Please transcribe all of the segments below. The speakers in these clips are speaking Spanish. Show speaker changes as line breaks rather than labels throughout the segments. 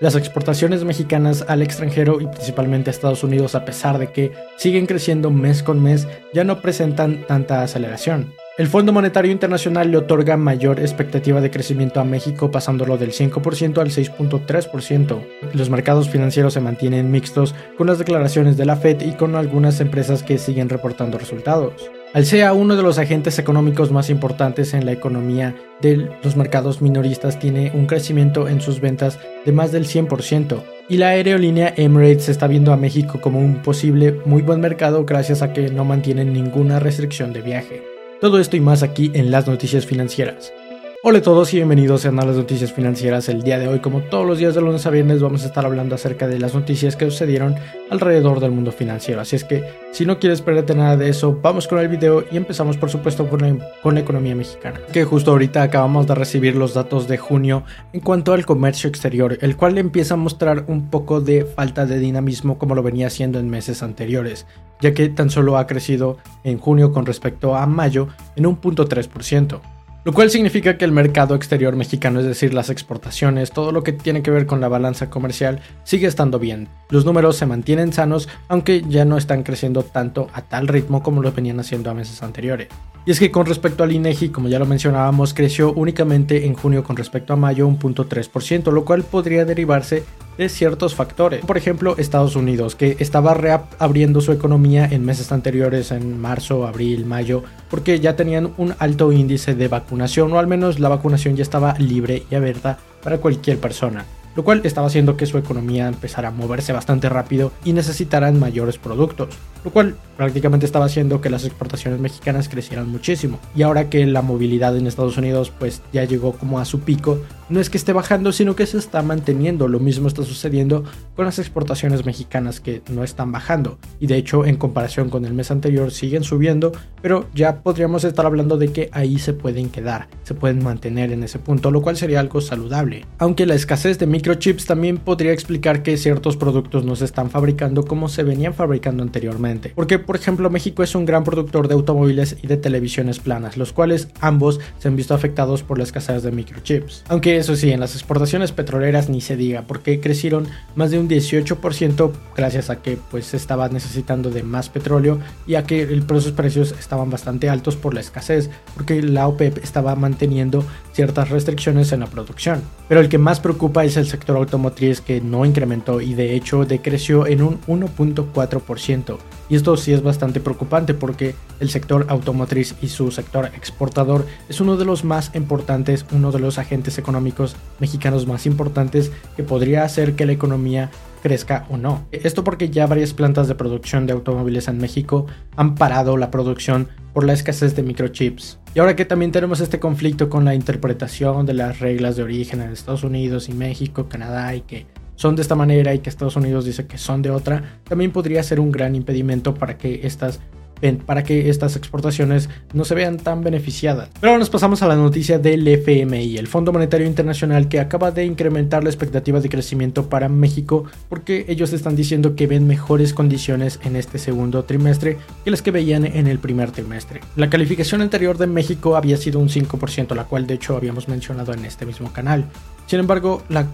Las exportaciones mexicanas al extranjero y principalmente a Estados Unidos, a pesar de que siguen creciendo mes con mes, ya no presentan tanta aceleración. El Fondo Monetario Internacional le otorga mayor expectativa de crecimiento a México, pasándolo del 5% al 6.3%. Los mercados financieros se mantienen mixtos con las declaraciones de la Fed y con algunas empresas que siguen reportando resultados. Al sea uno de los agentes económicos más importantes en la economía de los mercados minoristas, tiene un crecimiento en sus ventas de más del 100%. Y la aerolínea Emirates está viendo a México como un posible muy buen mercado gracias a que no mantienen ninguna restricción de viaje. Todo esto y más aquí en las noticias financieras. Hola a todos y bienvenidos a las noticias financieras. El día de hoy, como todos los días de lunes a viernes, vamos a estar hablando acerca de las noticias que sucedieron alrededor del mundo financiero. Así es que, si no quieres perderte nada de eso, vamos con el video y empezamos, por supuesto, con la, con la economía mexicana. Que justo ahorita acabamos de recibir los datos de junio en cuanto al comercio exterior, el cual empieza a mostrar un poco de falta de dinamismo como lo venía haciendo en meses anteriores, ya que tan solo ha crecido en junio con respecto a mayo en un punto 3% lo cual significa que el mercado exterior mexicano, es decir, las exportaciones, todo lo que tiene que ver con la balanza comercial, sigue estando bien. Los números se mantienen sanos, aunque ya no están creciendo tanto a tal ritmo como lo venían haciendo a meses anteriores. Y es que con respecto al INEGI, como ya lo mencionábamos, creció únicamente en junio con respecto a mayo un punto 3%, lo cual podría derivarse de ciertos factores. Por ejemplo, Estados Unidos, que estaba reabriendo su economía en meses anteriores, en marzo, abril, mayo, porque ya tenían un alto índice de vacunación, o al menos la vacunación ya estaba libre y abierta para cualquier persona lo cual estaba haciendo que su economía empezara a moverse bastante rápido y necesitaran mayores productos, lo cual prácticamente estaba haciendo que las exportaciones mexicanas crecieran muchísimo. Y ahora que la movilidad en Estados Unidos pues ya llegó como a su pico, no es que esté bajando, sino que se está manteniendo. Lo mismo está sucediendo con las exportaciones mexicanas que no están bajando. Y de hecho, en comparación con el mes anterior, siguen subiendo, pero ya podríamos estar hablando de que ahí se pueden quedar, se pueden mantener en ese punto, lo cual sería algo saludable. Aunque la escasez de microchips también podría explicar que ciertos productos no se están fabricando como se venían fabricando anteriormente. Porque, por ejemplo, México es un gran productor de automóviles y de televisiones planas, los cuales ambos se han visto afectados por la escasez de microchips. Aunque eso sí, en las exportaciones petroleras ni se diga, porque crecieron más de un 18% gracias a que pues estaba necesitando de más petróleo y a que el, precios estaban bastante altos por la escasez, porque la OPEP estaba manteniendo ciertas restricciones en la producción. Pero el que más preocupa es el sector automotriz que no incrementó y de hecho decreció en un 1.4%. Esto sí es bastante preocupante porque el sector automotriz y su sector exportador es uno de los más importantes, uno de los agentes económicos mexicanos más importantes que podría hacer que la economía crezca o no. Esto porque ya varias plantas de producción de automóviles en México han parado la producción por la escasez de microchips. Y ahora que también tenemos este conflicto con la interpretación de las reglas de origen en Estados Unidos y México, Canadá y que son de esta manera y que Estados Unidos dice que son de otra, también podría ser un gran impedimento para que estas para que estas exportaciones no se vean tan beneficiadas. Pero ahora nos pasamos a la noticia del FMI, el Fondo Monetario Internacional, que acaba de incrementar la expectativa de crecimiento para México porque ellos están diciendo que ven mejores condiciones en este segundo trimestre que las que veían en el primer trimestre. La calificación anterior de México había sido un 5%, la cual de hecho habíamos mencionado en este mismo canal. Sin embargo, la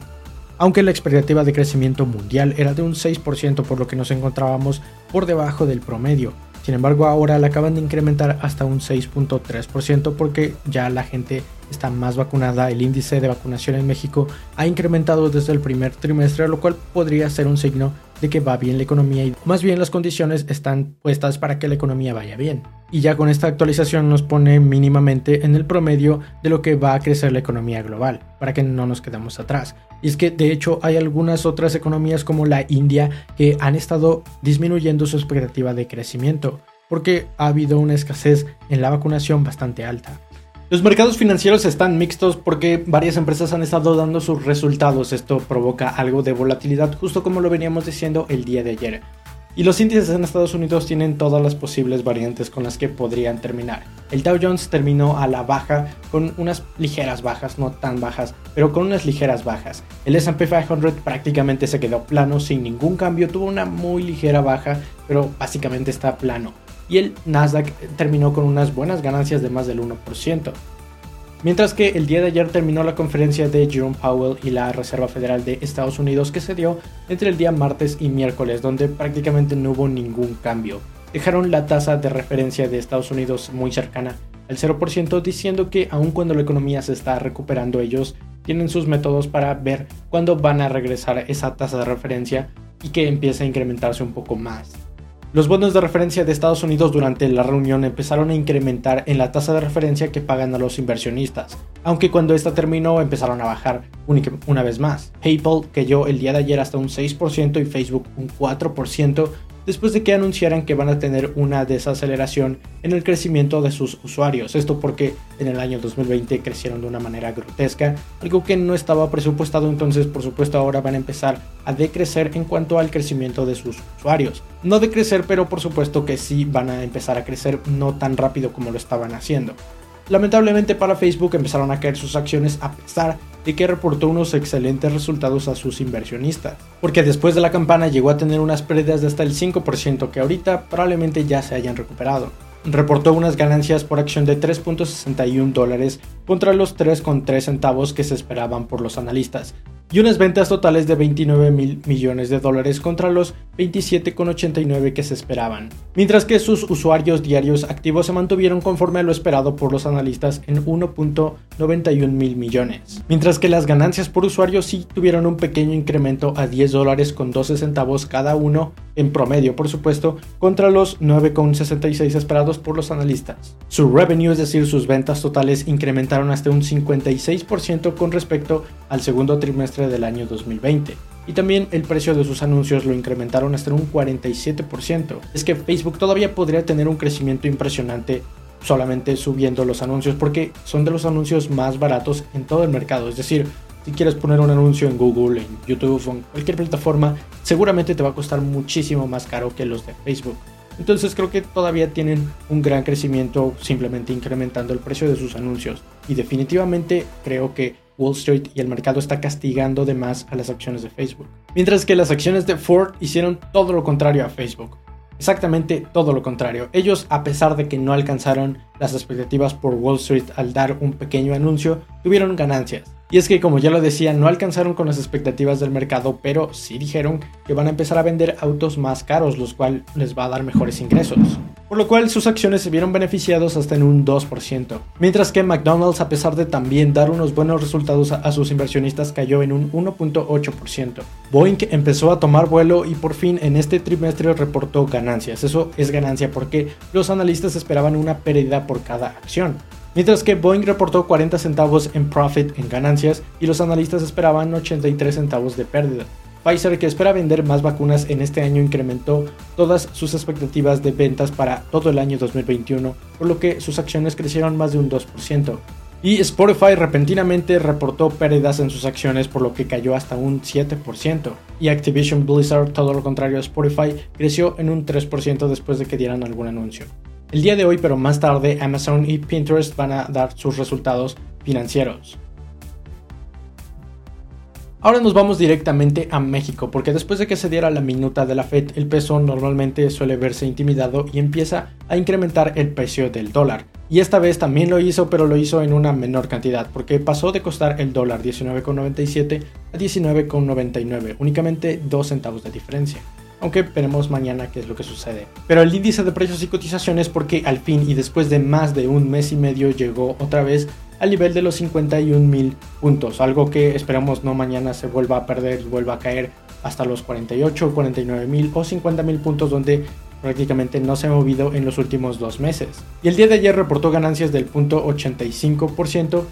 aunque la expectativa de crecimiento mundial era de un 6% por lo que nos encontrábamos por debajo del promedio. Sin embargo, ahora la acaban de incrementar hasta un 6.3% porque ya la gente está más vacunada. El índice de vacunación en México ha incrementado desde el primer trimestre, lo cual podría ser un signo de que va bien la economía y más bien las condiciones están puestas para que la economía vaya bien. Y ya con esta actualización nos pone mínimamente en el promedio de lo que va a crecer la economía global, para que no nos quedemos atrás. Y es que de hecho hay algunas otras economías como la India que han estado disminuyendo su expectativa de crecimiento, porque ha habido una escasez en la vacunación bastante alta. Los mercados financieros están mixtos porque varias empresas han estado dando sus resultados. Esto provoca algo de volatilidad, justo como lo veníamos diciendo el día de ayer. Y los índices en Estados Unidos tienen todas las posibles variantes con las que podrían terminar. El Dow Jones terminó a la baja con unas ligeras bajas, no tan bajas, pero con unas ligeras bajas. El SP 500 prácticamente se quedó plano sin ningún cambio, tuvo una muy ligera baja, pero básicamente está plano y el Nasdaq terminó con unas buenas ganancias de más del 1%. Mientras que el día de ayer terminó la conferencia de Jerome Powell y la Reserva Federal de Estados Unidos que se dio entre el día martes y miércoles, donde prácticamente no hubo ningún cambio. Dejaron la tasa de referencia de Estados Unidos muy cercana al 0%, diciendo que aun cuando la economía se está recuperando, ellos tienen sus métodos para ver cuándo van a regresar esa tasa de referencia y que empiece a incrementarse un poco más. Los bonos de referencia de Estados Unidos durante la reunión empezaron a incrementar en la tasa de referencia que pagan a los inversionistas, aunque cuando esta terminó empezaron a bajar una vez más. PayPal cayó el día de ayer hasta un 6% y Facebook un 4%, después de que anunciaran que van a tener una desaceleración en el crecimiento de sus usuarios. Esto porque en el año 2020 crecieron de una manera grotesca, algo que no estaba presupuestado, entonces por supuesto ahora van a empezar a decrecer en cuanto al crecimiento de sus usuarios. No decrecer, pero por supuesto que sí van a empezar a crecer no tan rápido como lo estaban haciendo. Lamentablemente para Facebook empezaron a caer sus acciones a pesar de que reportó unos excelentes resultados a sus inversionistas, porque después de la campana llegó a tener unas pérdidas de hasta el 5% que ahorita probablemente ya se hayan recuperado. Reportó unas ganancias por acción de 3.61 dólares contra los 3.3 centavos que se esperaban por los analistas, y unas ventas totales de 29 mil millones de dólares contra los 27,89 que se esperaban, mientras que sus usuarios diarios activos se mantuvieron conforme a lo esperado por los analistas en 1.91 mil millones, mientras que las ganancias por usuario sí tuvieron un pequeño incremento a 10 dólares con 12 centavos cada uno, en promedio por supuesto, contra los 9,66 esperados por los analistas. Su revenue, es decir, sus ventas totales, incrementaron hasta un 56% con respecto al segundo trimestre del año 2020 y también el precio de sus anuncios lo incrementaron hasta un 47%. Es que Facebook todavía podría tener un crecimiento impresionante solamente subiendo los anuncios porque son de los anuncios más baratos en todo el mercado. Es decir, si quieres poner un anuncio en Google, en YouTube o en cualquier plataforma, seguramente te va a costar muchísimo más caro que los de Facebook. Entonces creo que todavía tienen un gran crecimiento simplemente incrementando el precio de sus anuncios. Y definitivamente creo que Wall Street y el mercado está castigando de más a las acciones de Facebook. Mientras que las acciones de Ford hicieron todo lo contrario a Facebook. Exactamente todo lo contrario. Ellos, a pesar de que no alcanzaron las expectativas por Wall Street al dar un pequeño anuncio, tuvieron ganancias. Y es que como ya lo decía, no alcanzaron con las expectativas del mercado, pero sí dijeron que van a empezar a vender autos más caros, los cuales les va a dar mejores ingresos. Por lo cual sus acciones se vieron beneficiados hasta en un 2%. Mientras que McDonald's, a pesar de también dar unos buenos resultados a sus inversionistas, cayó en un 1.8%. Boeing empezó a tomar vuelo y por fin en este trimestre reportó ganancias. Eso es ganancia porque los analistas esperaban una pérdida por cada acción mientras que Boeing reportó 40 centavos en profit en ganancias y los analistas esperaban 83 centavos de pérdida. Pfizer, que espera vender más vacunas en este año, incrementó todas sus expectativas de ventas para todo el año 2021, por lo que sus acciones crecieron más de un 2%. Y Spotify repentinamente reportó pérdidas en sus acciones por lo que cayó hasta un 7%. Y Activision Blizzard, todo lo contrario a Spotify, creció en un 3% después de que dieran algún anuncio. El día de hoy, pero más tarde, Amazon y Pinterest van a dar sus resultados financieros. Ahora nos vamos directamente a México, porque después de que se diera la minuta de la Fed, el peso normalmente suele verse intimidado y empieza a incrementar el precio del dólar. Y esta vez también lo hizo, pero lo hizo en una menor cantidad, porque pasó de costar el dólar 19,97 a 19,99, únicamente 2 centavos de diferencia. Aunque veremos mañana qué es lo que sucede. Pero el índice de precios y cotizaciones porque al fin y después de más de un mes y medio llegó otra vez al nivel de los 51 mil puntos, algo que esperamos no mañana se vuelva a perder, vuelva a caer hasta los 48, 49 mil o 50 mil puntos donde prácticamente no se ha movido en los últimos dos meses. Y el día de ayer reportó ganancias del punto 85%.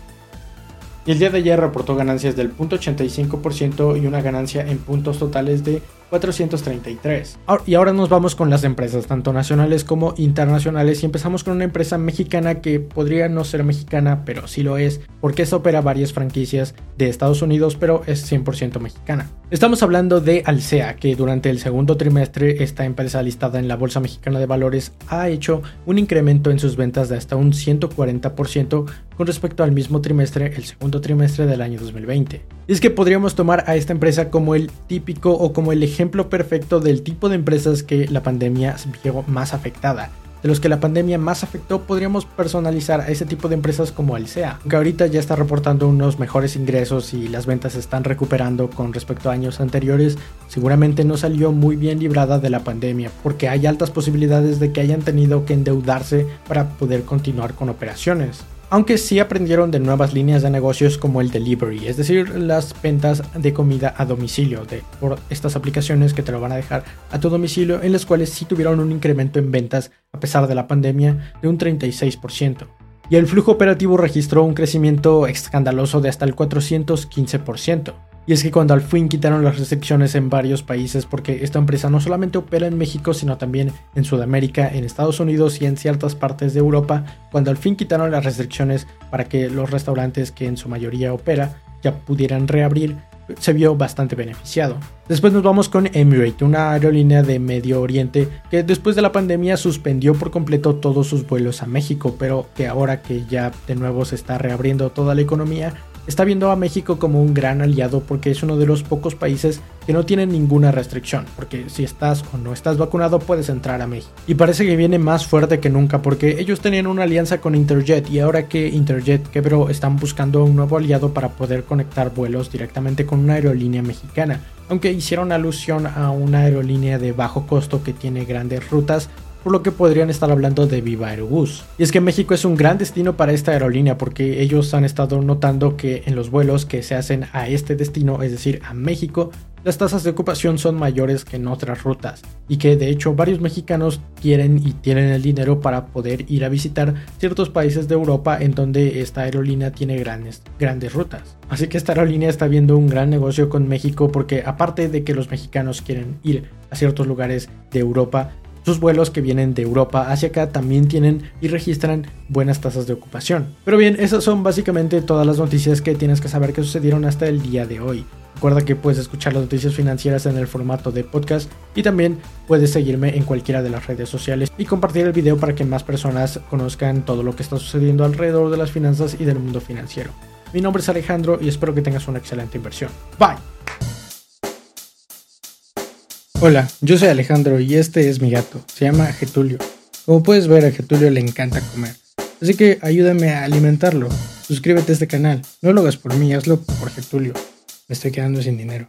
Y el día de ayer reportó ganancias del punto 85% y una ganancia en puntos totales de 433. Y ahora nos vamos con las empresas, tanto nacionales como internacionales, y empezamos con una empresa mexicana que podría no ser mexicana, pero sí lo es, porque esta opera varias franquicias de Estados Unidos, pero es 100% mexicana. Estamos hablando de Alsea, que durante el segundo trimestre esta empresa listada en la Bolsa Mexicana de Valores ha hecho un incremento en sus ventas de hasta un 140% con respecto al mismo trimestre, el segundo trimestre del año 2020. Y es que podríamos tomar a esta empresa como el típico o como el ejemplo perfecto del tipo de empresas que la pandemia vio más afectada. De los que la pandemia más afectó, podríamos personalizar a ese tipo de empresas como Alsea, aunque ahorita ya está reportando unos mejores ingresos y las ventas están recuperando con respecto a años anteriores, seguramente no salió muy bien librada de la pandemia, porque hay altas posibilidades de que hayan tenido que endeudarse para poder continuar con operaciones aunque sí aprendieron de nuevas líneas de negocios como el delivery, es decir, las ventas de comida a domicilio, de, por estas aplicaciones que te lo van a dejar a tu domicilio, en las cuales sí tuvieron un incremento en ventas a pesar de la pandemia de un 36%. Y el flujo operativo registró un crecimiento escandaloso de hasta el 415%. Y es que cuando al fin quitaron las restricciones en varios países, porque esta empresa no solamente opera en México, sino también en Sudamérica, en Estados Unidos y en ciertas partes de Europa, cuando al fin quitaron las restricciones para que los restaurantes que en su mayoría opera ya pudieran reabrir, se vio bastante beneficiado. Después nos vamos con Emirates, una aerolínea de Medio Oriente que después de la pandemia suspendió por completo todos sus vuelos a México, pero que ahora que ya de nuevo se está reabriendo toda la economía, está viendo a México como un gran aliado porque es uno de los pocos países que no tienen ninguna restricción, porque si estás o no estás vacunado puedes entrar a México. Y parece que viene más fuerte que nunca porque ellos tenían una alianza con Interjet y ahora que Interjet quebró están buscando un nuevo aliado para poder conectar vuelos directamente con una aerolínea mexicana. Aunque hicieron alusión a una aerolínea de bajo costo que tiene grandes rutas, por lo que podrían estar hablando de Viva Aerobús. Y es que México es un gran destino para esta aerolínea porque ellos han estado notando que en los vuelos que se hacen a este destino, es decir, a México, las tasas de ocupación son mayores que en otras rutas y que de hecho varios mexicanos quieren y tienen el dinero para poder ir a visitar ciertos países de Europa en donde esta aerolínea tiene grandes, grandes rutas. Así que esta aerolínea está viendo un gran negocio con México porque aparte de que los mexicanos quieren ir a ciertos lugares de Europa, sus vuelos que vienen de Europa hacia acá también tienen y registran buenas tasas de ocupación. Pero bien, esas son básicamente todas las noticias que tienes que saber que sucedieron hasta el día de hoy. Recuerda que puedes escuchar las noticias financieras en el formato de podcast y también puedes seguirme en cualquiera de las redes sociales y compartir el video para que más personas conozcan todo lo que está sucediendo alrededor de las finanzas y del mundo financiero. Mi nombre es Alejandro y espero que tengas una excelente inversión. Bye. Hola, yo soy Alejandro y este es mi gato. Se llama Getulio. Como puedes ver, a Getulio le encanta comer. Así que ayúdame a alimentarlo. Suscríbete a este canal. No lo hagas por mí, hazlo por Getulio. Me estoy quedando sin dinero.